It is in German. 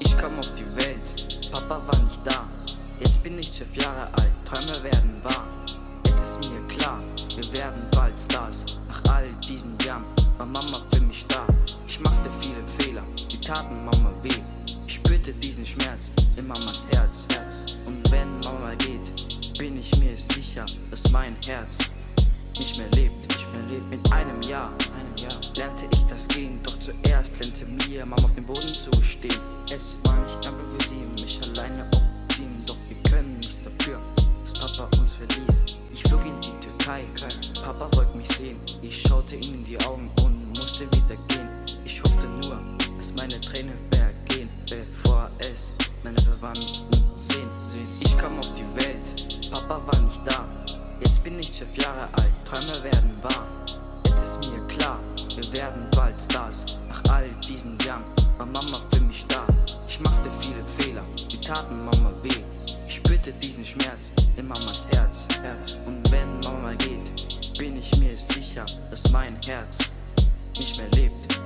Ich kam auf die Welt, Papa war nicht da. Jetzt bin ich zwölf Jahre alt, Träume werden wahr. Jetzt ist mir klar, wir werden bald Stars. Nach all diesen Jahren war Mama für mich da. Ich machte viele Fehler, die taten Mama weh. Ich spürte diesen Schmerz in Mamas Herz. Und wenn Mama geht, bin ich mir sicher, dass mein Herz nicht mehr lebt, nicht mehr lebt. Mit einem Jahr, einem Jahr lernte ich das Gehen, doch zuerst lernte mir Mama auf dem Boden zu stehen. Türkei, Papa wollte mich sehen. Ich schaute ihm in die Augen und musste wieder gehen. Ich hoffte nur, dass meine Tränen vergehen, bevor es meine Verwandten sehen. Ich kam auf die Welt, Papa war nicht da. Jetzt bin ich zwölf Jahre alt, Träume werden wahr. Jetzt ist mir klar, wir werden bald Stars. Nach all diesen Jahren war Mama für mich da. Ich machte viele Fehler, die taten Mama weh. Ich spürte diesen Schmerz in Mamas Herz. Herz. Und sicher, dass mein Herz nicht mehr lebt.